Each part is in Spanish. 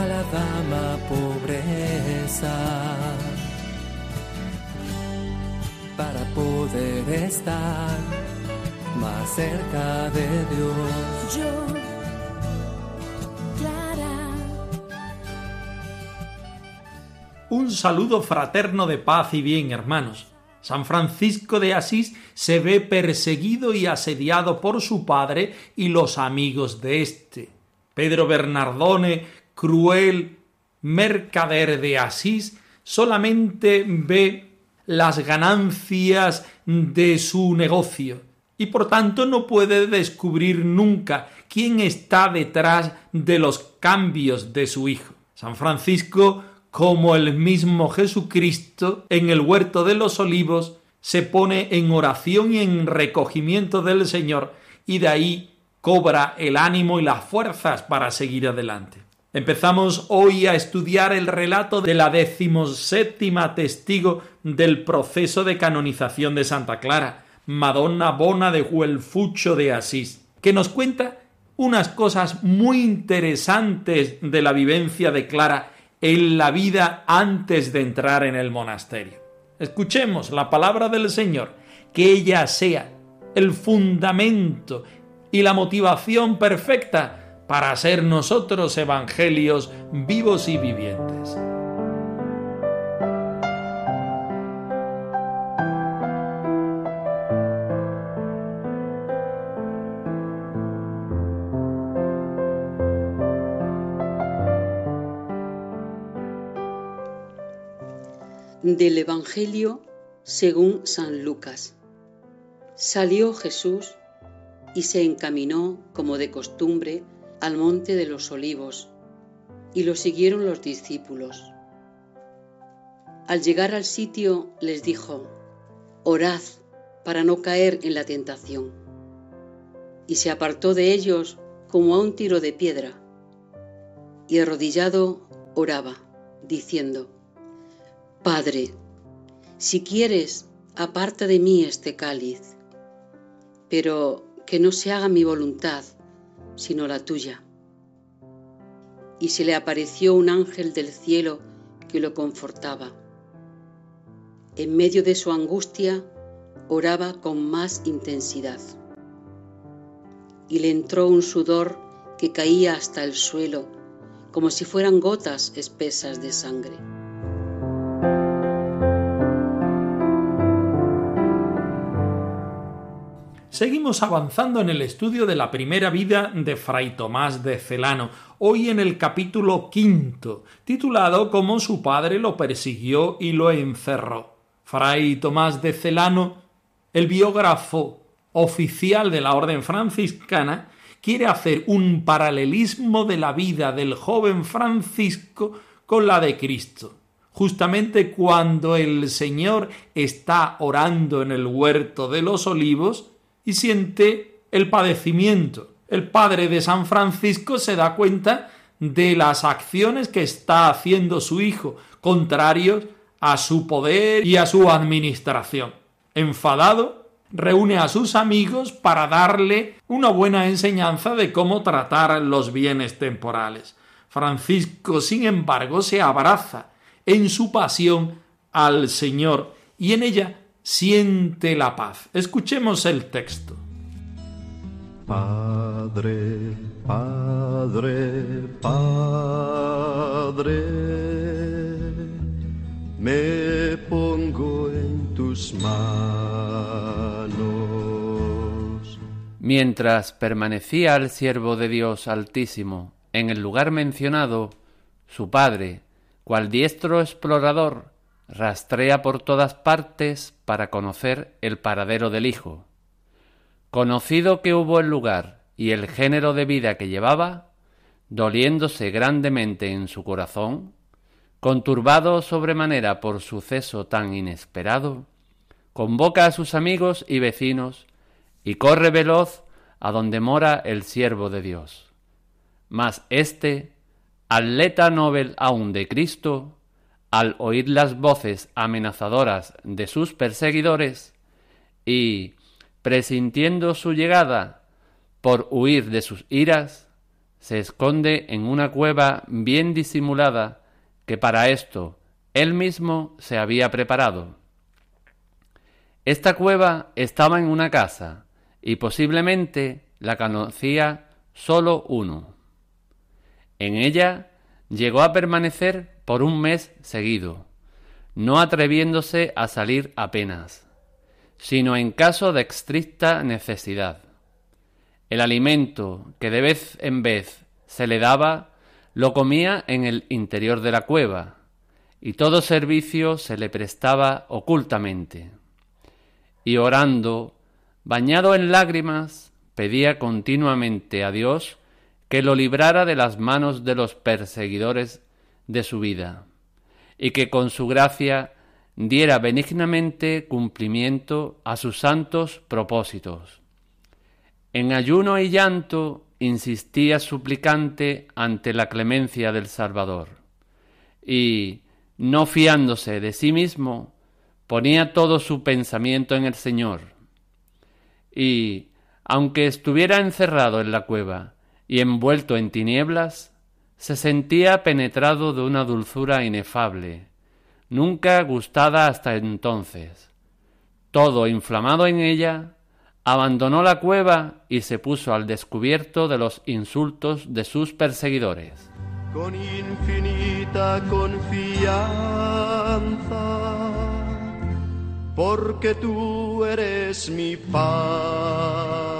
A la dama pobreza para poder estar más cerca de Dios. Yo, Clara, Un saludo fraterno de paz y bien, hermanos. San Francisco de Asís se ve perseguido y asediado por su padre y los amigos de éste. Pedro Bernardone, cruel mercader de Asís, solamente ve las ganancias de su negocio y por tanto no puede descubrir nunca quién está detrás de los cambios de su hijo. San Francisco como el mismo Jesucristo en el huerto de los olivos se pone en oración y en recogimiento del Señor y de ahí cobra el ánimo y las fuerzas para seguir adelante. Empezamos hoy a estudiar el relato de la decimoséptima testigo del proceso de canonización de Santa Clara, Madonna Bona de Huelfucho de Asís, que nos cuenta unas cosas muy interesantes de la vivencia de Clara en la vida antes de entrar en el monasterio. Escuchemos la palabra del Señor, que ella sea el fundamento y la motivación perfecta para ser nosotros evangelios vivos y vivientes. Del Evangelio según San Lucas. Salió Jesús y se encaminó, como de costumbre, al monte de los olivos, y lo siguieron los discípulos. Al llegar al sitio les dijo, Orad para no caer en la tentación. Y se apartó de ellos como a un tiro de piedra, y arrodillado oraba, diciendo, Padre, si quieres, aparta de mí este cáliz, pero que no se haga mi voluntad, sino la tuya. Y se le apareció un ángel del cielo que lo confortaba. En medio de su angustia, oraba con más intensidad. Y le entró un sudor que caía hasta el suelo, como si fueran gotas espesas de sangre. Seguimos avanzando en el estudio de la primera vida de Fray Tomás de Celano, hoy en el capítulo quinto, titulado Cómo su padre lo persiguió y lo encerró. Fray Tomás de Celano, el biógrafo oficial de la Orden franciscana, quiere hacer un paralelismo de la vida del joven Francisco con la de Cristo. Justamente cuando el Señor está orando en el huerto de los olivos, y siente el padecimiento. El padre de San Francisco se da cuenta de las acciones que está haciendo su hijo, contrarios a su poder y a su administración. Enfadado, reúne a sus amigos para darle una buena enseñanza de cómo tratar los bienes temporales. Francisco, sin embargo, se abraza en su pasión al Señor y en ella siente la paz. Escuchemos el texto. Padre, Padre, Padre, me pongo en tus manos. Mientras permanecía el siervo de Dios Altísimo en el lugar mencionado, su padre, cual diestro explorador, rastrea por todas partes para conocer el paradero del hijo. Conocido que hubo el lugar y el género de vida que llevaba, doliéndose grandemente en su corazón, conturbado sobremanera por suceso tan inesperado, convoca a sus amigos y vecinos y corre veloz a donde mora el siervo de Dios. Mas éste, atleta nobel aún de Cristo, al oír las voces amenazadoras de sus perseguidores y, presintiendo su llegada por huir de sus iras, se esconde en una cueva bien disimulada que para esto él mismo se había preparado. Esta cueva estaba en una casa y posiblemente la conocía solo uno. En ella llegó a permanecer por un mes seguido, no atreviéndose a salir apenas, sino en caso de estricta necesidad. El alimento que de vez en vez se le daba lo comía en el interior de la cueva, y todo servicio se le prestaba ocultamente. Y orando, bañado en lágrimas, pedía continuamente a Dios que lo librara de las manos de los perseguidores de su vida, y que con su gracia diera benignamente cumplimiento a sus santos propósitos. En ayuno y llanto insistía suplicante ante la clemencia del Salvador, y, no fiándose de sí mismo, ponía todo su pensamiento en el Señor. Y, aunque estuviera encerrado en la cueva y envuelto en tinieblas, se sentía penetrado de una dulzura inefable, nunca gustada hasta entonces. Todo inflamado en ella, abandonó la cueva y se puso al descubierto de los insultos de sus perseguidores. Con infinita confianza, porque tú eres mi Padre.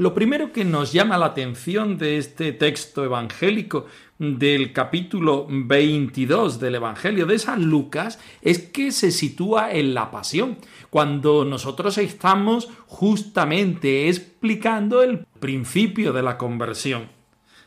Lo primero que nos llama la atención de este texto evangélico del capítulo 22 del Evangelio de San Lucas es que se sitúa en la pasión, cuando nosotros estamos justamente explicando el principio de la conversión.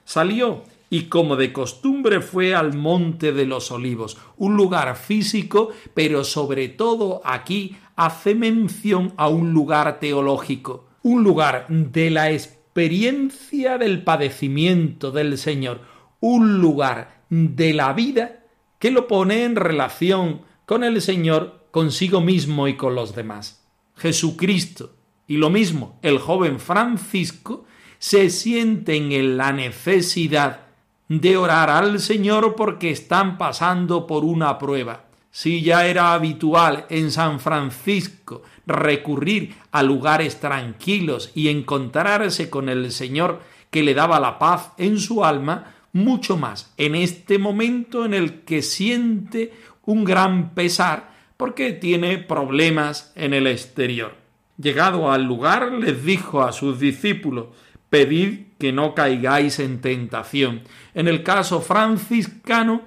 Salió y como de costumbre fue al Monte de los Olivos, un lugar físico, pero sobre todo aquí hace mención a un lugar teológico un lugar de la experiencia del padecimiento del Señor, un lugar de la vida que lo pone en relación con el Señor, consigo mismo y con los demás. Jesucristo y lo mismo el joven Francisco se sienten en la necesidad de orar al Señor porque están pasando por una prueba. Si ya era habitual en San Francisco recurrir a lugares tranquilos y encontrarse con el Señor que le daba la paz en su alma, mucho más en este momento en el que siente un gran pesar porque tiene problemas en el exterior. Llegado al lugar, les dijo a sus discípulos, pedid que no caigáis en tentación. En el caso franciscano,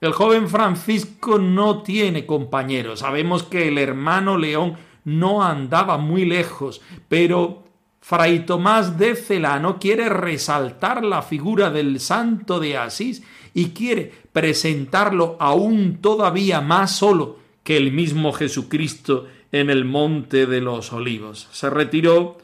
el joven Francisco no tiene compañeros. Sabemos que el hermano León no andaba muy lejos, pero Fray Tomás de Celano quiere resaltar la figura del santo de Asís y quiere presentarlo aún todavía más solo que el mismo Jesucristo en el monte de los olivos. Se retiró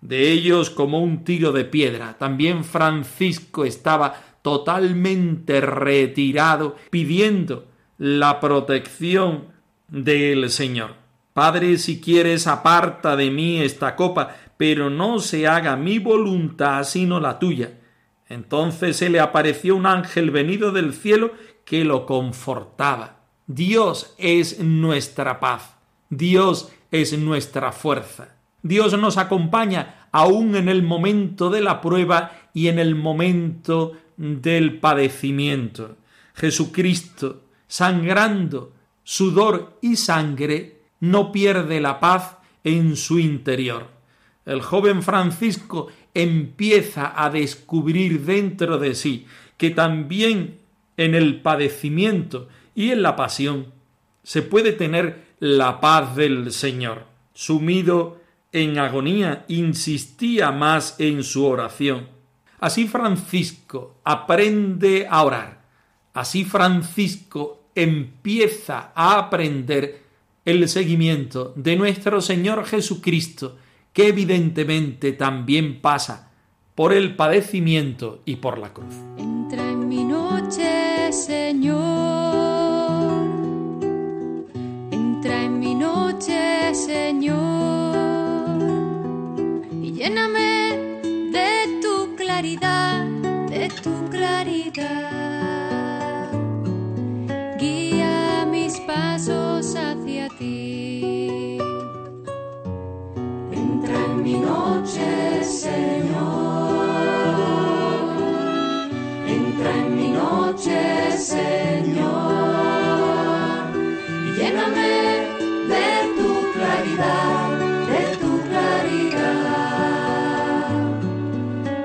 de ellos como un tiro de piedra. También Francisco estaba totalmente retirado pidiendo la protección del Señor. Padre, si quieres, aparta de mí esta copa, pero no se haga mi voluntad sino la tuya. Entonces se le apareció un ángel venido del cielo que lo confortaba. Dios es nuestra paz. Dios es nuestra fuerza. Dios nos acompaña aún en el momento de la prueba y en el momento del padecimiento. Jesucristo, sangrando sudor y sangre, no pierde la paz en su interior. El joven Francisco empieza a descubrir dentro de sí que también en el padecimiento y en la pasión se puede tener la paz del Señor. Sumido en agonía, insistía más en su oración. Así Francisco aprende a orar. Así Francisco empieza a aprender el seguimiento de nuestro Señor Jesucristo, que evidentemente también pasa por el padecimiento y por la cruz. Entra en mi noche, Señor. Entra en mi noche, Señor. Y lléname de tu claridad, de tu claridad. Señor. Entra en mi noche, Señor. Y lléname de tu claridad, de tu claridad.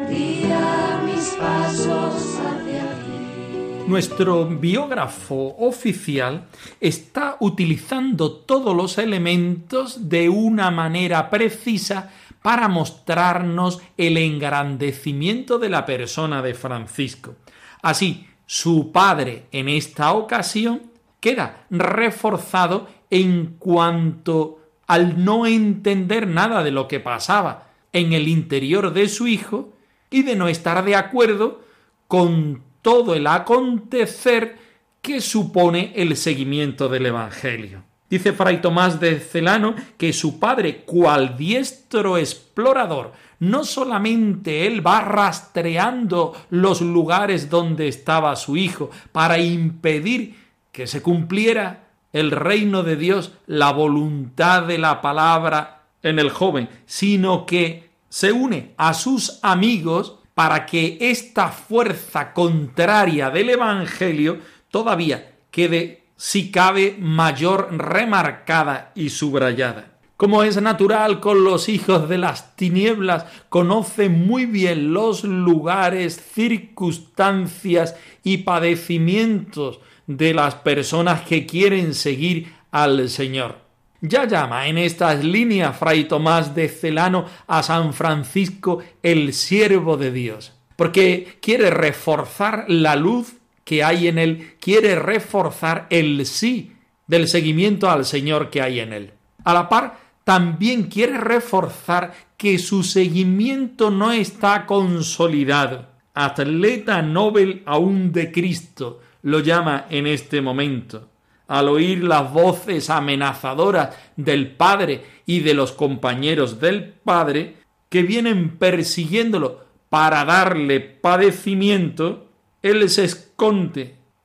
Guía mis pasos hacia ti. Nuestro biógrafo oficial está utilizando todos los elementos de una manera precisa para mostrarnos el engrandecimiento de la persona de Francisco. Así, su padre en esta ocasión queda reforzado en cuanto al no entender nada de lo que pasaba en el interior de su hijo y de no estar de acuerdo con todo el acontecer que supone el seguimiento del Evangelio. Dice Fray Tomás de Celano que su padre, cual diestro explorador, no solamente él va rastreando los lugares donde estaba su hijo para impedir que se cumpliera el reino de Dios, la voluntad de la palabra en el joven, sino que se une a sus amigos para que esta fuerza contraria del Evangelio todavía quede, si cabe, mayor remarcada y subrayada. Como es natural con los hijos de las tinieblas, conoce muy bien los lugares, circunstancias y padecimientos de las personas que quieren seguir al Señor. Ya llama en estas líneas Fray Tomás de Celano a San Francisco el siervo de Dios, porque quiere reforzar la luz que hay en él, quiere reforzar el sí del seguimiento al Señor que hay en él. A la par, también quiere reforzar que su seguimiento no está consolidado. Atleta Nobel aún de Cristo lo llama en este momento al oír las voces amenazadoras del padre y de los compañeros del padre que vienen persiguiéndolo para darle padecimiento, él se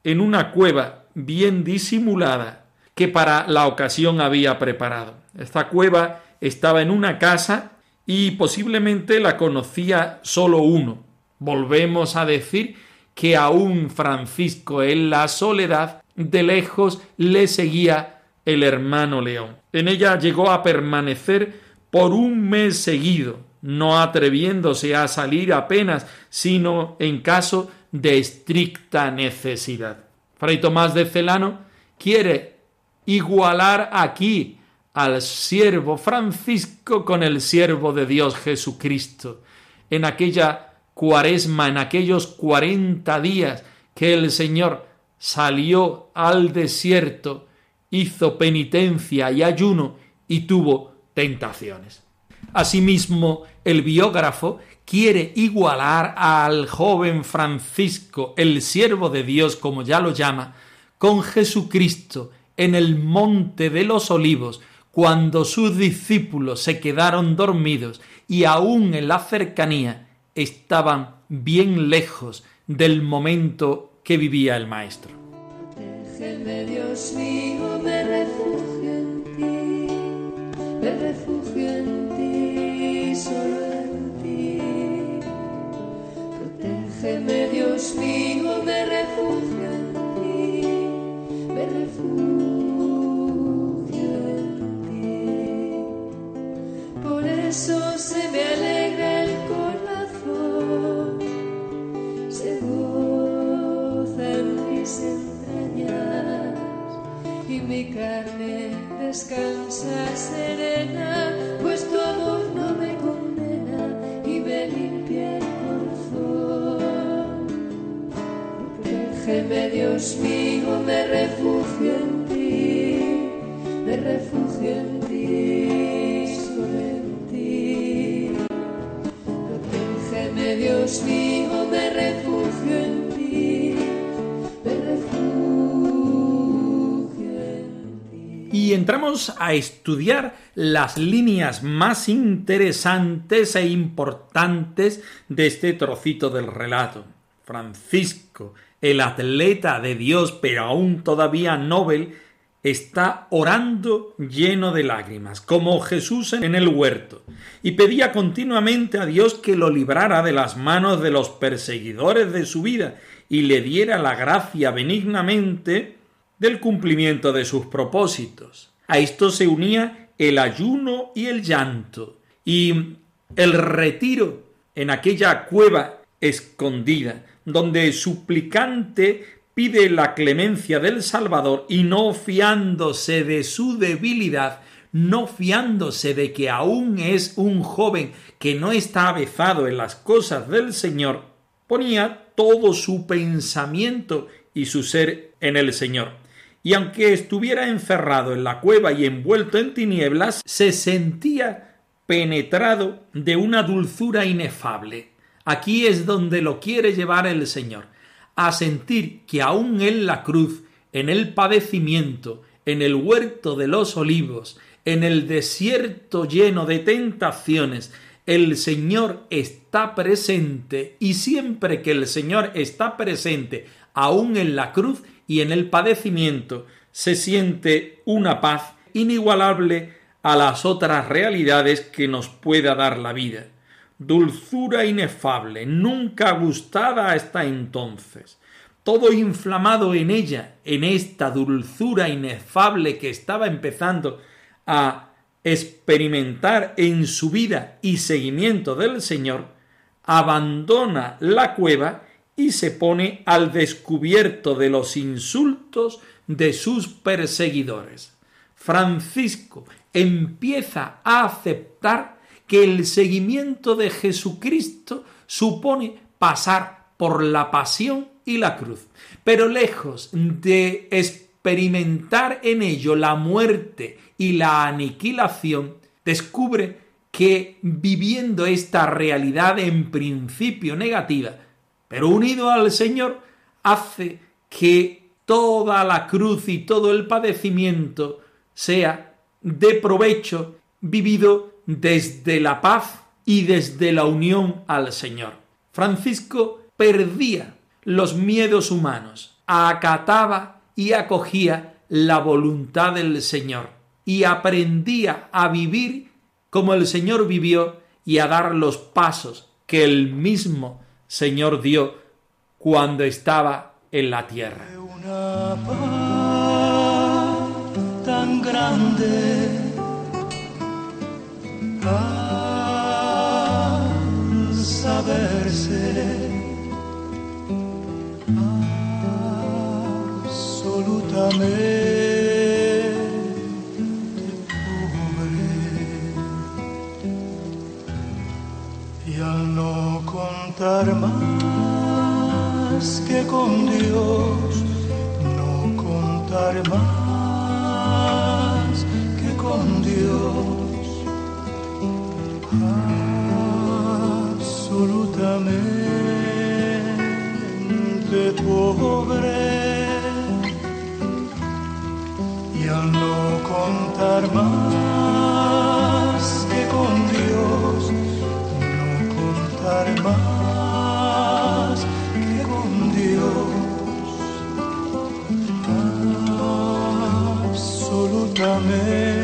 en una cueva bien disimulada que para la ocasión había preparado. Esta cueva estaba en una casa y posiblemente la conocía solo uno. Volvemos a decir que aún Francisco en la soledad de lejos le seguía el hermano León. En ella llegó a permanecer por un mes seguido, no atreviéndose a salir apenas, sino en caso de estricta necesidad. Fray Tomás de Celano quiere igualar aquí al siervo Francisco con el siervo de Dios Jesucristo. En aquella cuaresma, en aquellos cuarenta días que el Señor salió al desierto, hizo penitencia y ayuno y tuvo tentaciones. Asimismo, el biógrafo quiere igualar al joven Francisco, el siervo de Dios, como ya lo llama, con Jesucristo en el monte de los olivos, cuando sus discípulos se quedaron dormidos y aún en la cercanía estaban bien lejos del momento que vivía el Maestro. Protégeme, Dios mío, me refugio en ti, me refugio en ti. Por eso se me alegra el corazón, se goza en mis entrañas y mi carne descansa serena, Dios mío, me refugio en ti, me refugio en ti, solo en ti. Protégeme, Dios mío, me refugio en ti, me refugio en ti. Y entramos a estudiar las líneas más interesantes e importantes de este trocito del relato. Francisco, el atleta de Dios, pero aún todavía Nobel, está orando lleno de lágrimas, como Jesús en el huerto, y pedía continuamente a Dios que lo librara de las manos de los perseguidores de su vida y le diera la gracia benignamente del cumplimiento de sus propósitos. A esto se unía el ayuno y el llanto, y el retiro en aquella cueva escondida, donde suplicante pide la clemencia del Salvador y no fiándose de su debilidad, no fiándose de que aún es un joven que no está avezado en las cosas del Señor, ponía todo su pensamiento y su ser en el Señor. Y aunque estuviera encerrado en la cueva y envuelto en tinieblas, se sentía penetrado de una dulzura inefable. Aquí es donde lo quiere llevar el Señor, a sentir que aún en la cruz, en el padecimiento, en el huerto de los olivos, en el desierto lleno de tentaciones, el Señor está presente y siempre que el Señor está presente, aún en la cruz y en el padecimiento, se siente una paz inigualable a las otras realidades que nos pueda dar la vida dulzura inefable, nunca gustada hasta entonces. Todo inflamado en ella, en esta dulzura inefable que estaba empezando a experimentar en su vida y seguimiento del Señor, abandona la cueva y se pone al descubierto de los insultos de sus perseguidores. Francisco empieza a aceptar que el seguimiento de Jesucristo supone pasar por la pasión y la cruz. Pero lejos de experimentar en ello la muerte y la aniquilación, descubre que viviendo esta realidad en principio negativa, pero unido al Señor, hace que toda la cruz y todo el padecimiento sea de provecho vivido desde la paz y desde la unión al Señor. Francisco perdía los miedos humanos, acataba y acogía la voluntad del Señor y aprendía a vivir como el Señor vivió y a dar los pasos que el mismo Señor dio cuando estaba en la tierra. Tan grande al saberse absolutamente. Pobre y al no contar más que con Dios, no contar más que con Dios absolutamente pobre. Y al no contar más que con Dios, no contar más que con Dios, absolutamente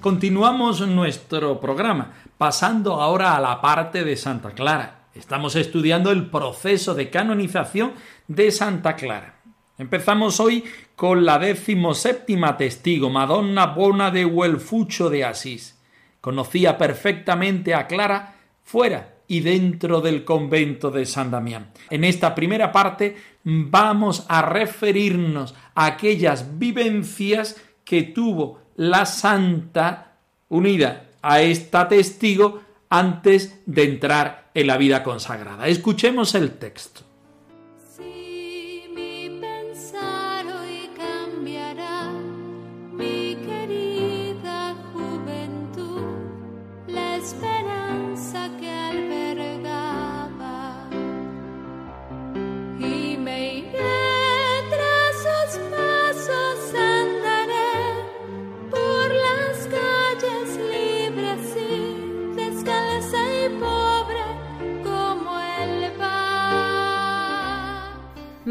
Continuamos nuestro programa, pasando ahora a la parte de Santa Clara. Estamos estudiando el proceso de canonización de Santa Clara. Empezamos hoy con la decimoséptima testigo, Madonna Bona de Huelfucho de Asís. Conocía perfectamente a Clara fuera y dentro del convento de San Damián. En esta primera parte vamos a referirnos a aquellas vivencias que tuvo la santa unida a esta testigo antes de entrar en la vida consagrada. Escuchemos el texto.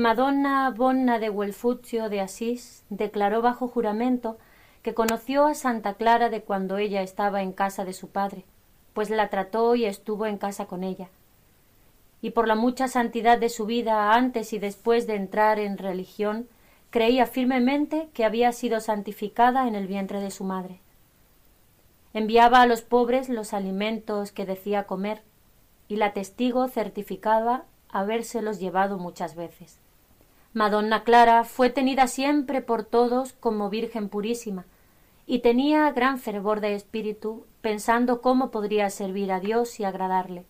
Madonna Bonna de Huelfuccio de Asís declaró bajo juramento que conoció a Santa Clara de cuando ella estaba en casa de su padre, pues la trató y estuvo en casa con ella. Y por la mucha santidad de su vida antes y después de entrar en religión, creía firmemente que había sido santificada en el vientre de su madre. Enviaba a los pobres los alimentos que decía comer, y la testigo certificaba habérselos llevado muchas veces. Madonna Clara fue tenida siempre por todos como Virgen purísima, y tenía gran fervor de espíritu, pensando cómo podría servir a Dios y agradarle.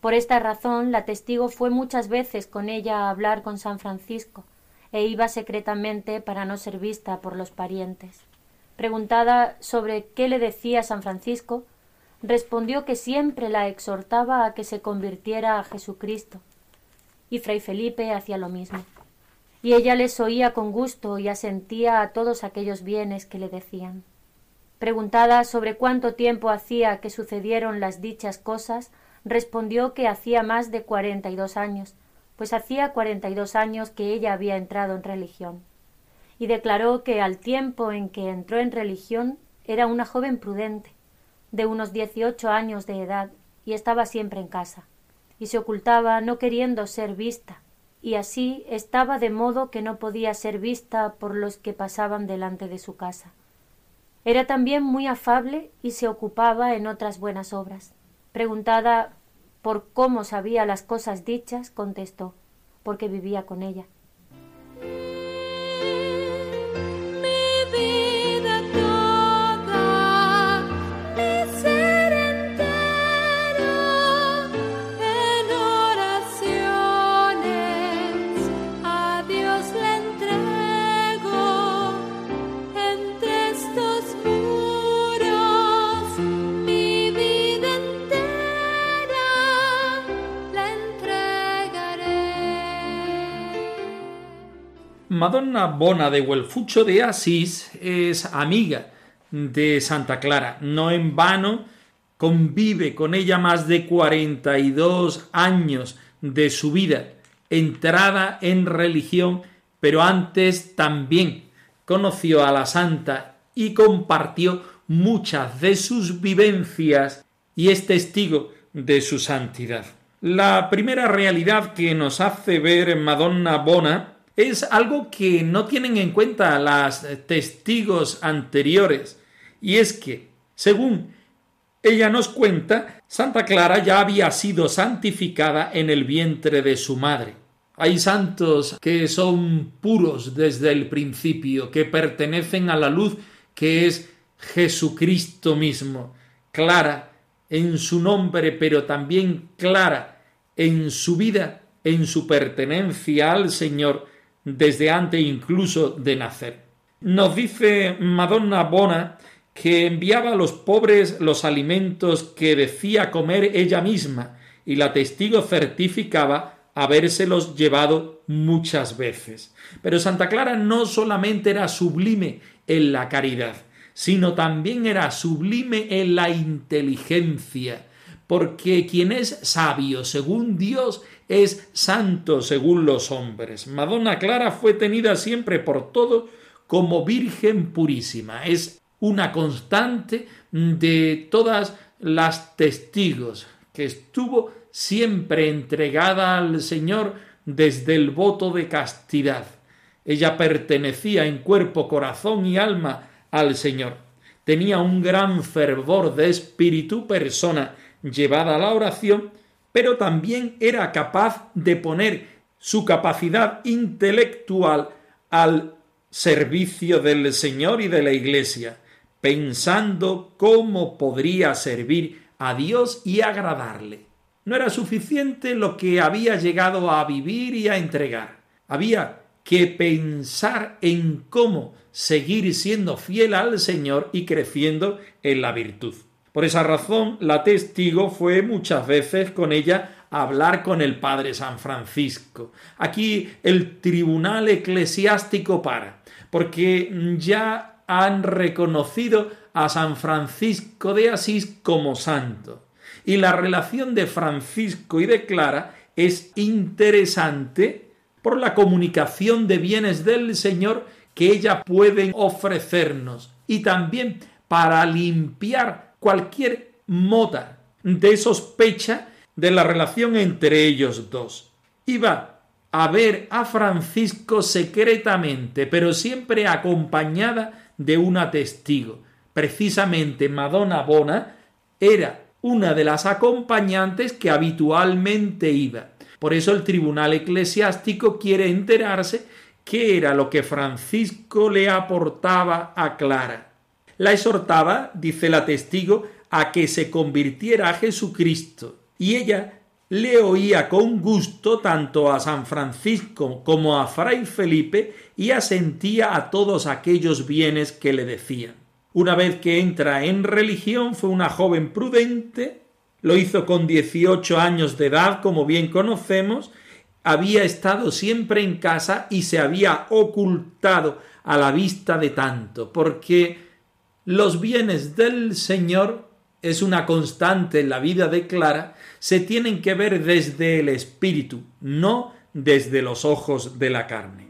Por esta razón la testigo fue muchas veces con ella a hablar con San Francisco, e iba secretamente para no ser vista por los parientes. Preguntada sobre qué le decía San Francisco, respondió que siempre la exhortaba a que se convirtiera a Jesucristo, y Fray Felipe hacía lo mismo y ella les oía con gusto y asentía a todos aquellos bienes que le decían. Preguntada sobre cuánto tiempo hacía que sucedieron las dichas cosas, respondió que hacía más de cuarenta y dos años, pues hacía cuarenta y dos años que ella había entrado en religión, y declaró que al tiempo en que entró en religión era una joven prudente, de unos dieciocho años de edad, y estaba siempre en casa, y se ocultaba no queriendo ser vista, y así estaba de modo que no podía ser vista por los que pasaban delante de su casa. Era también muy afable y se ocupaba en otras buenas obras. Preguntada por cómo sabía las cosas dichas, contestó porque vivía con ella. Madonna Bona de Huelfucho de Asís es amiga de Santa Clara. No en vano convive con ella más de 42 años de su vida, entrada en religión, pero antes también conoció a la santa y compartió muchas de sus vivencias y es testigo de su santidad. La primera realidad que nos hace ver Madonna Bona es algo que no tienen en cuenta las testigos anteriores, y es que, según ella nos cuenta, Santa Clara ya había sido santificada en el vientre de su madre. Hay santos que son puros desde el principio, que pertenecen a la luz que es Jesucristo mismo, clara en su nombre, pero también clara en su vida, en su pertenencia al Señor, desde antes incluso de nacer. Nos dice Madonna Bona que enviaba a los pobres los alimentos que decía comer ella misma, y la testigo certificaba habérselos llevado muchas veces. Pero Santa Clara no solamente era sublime en la caridad, sino también era sublime en la inteligencia, porque quien es sabio según Dios es santo según los hombres. Madonna Clara fue tenida siempre por todo como Virgen purísima. Es una constante de todas las testigos que estuvo siempre entregada al Señor desde el voto de castidad. Ella pertenecía en cuerpo, corazón y alma al Señor. Tenía un gran fervor de espíritu, persona llevada a la oración, pero también era capaz de poner su capacidad intelectual al servicio del Señor y de la Iglesia. pensando cómo podría servir a Dios y agradarle. No era suficiente lo que había llegado a vivir y a entregar. Había que pensar en cómo seguir siendo fiel al Señor y creciendo en la virtud. Por esa razón, la testigo fue muchas veces con ella a hablar con el Padre San Francisco. Aquí el tribunal eclesiástico para, porque ya han reconocido a San Francisco de Asís como santo. Y la relación de Francisco y de Clara es interesante por la comunicación de bienes del Señor que ella puede ofrecernos y también para limpiar cualquier moda de sospecha de la relación entre ellos dos. Iba a ver a Francisco secretamente, pero siempre acompañada de una testigo. Precisamente Madonna Bona era una de las acompañantes que habitualmente iba. Por eso el tribunal eclesiástico quiere enterarse qué era lo que Francisco le aportaba a Clara. La exhortaba, dice la testigo, a que se convirtiera a Jesucristo, y ella le oía con gusto tanto a San Francisco como a Fray Felipe y asentía a todos aquellos bienes que le decían. Una vez que entra en religión fue una joven prudente, lo hizo con dieciocho años de edad, como bien conocemos, había estado siempre en casa y se había ocultado a la vista de tanto, porque los bienes del Señor es una constante en la vida de Clara, se tienen que ver desde el espíritu, no desde los ojos de la carne.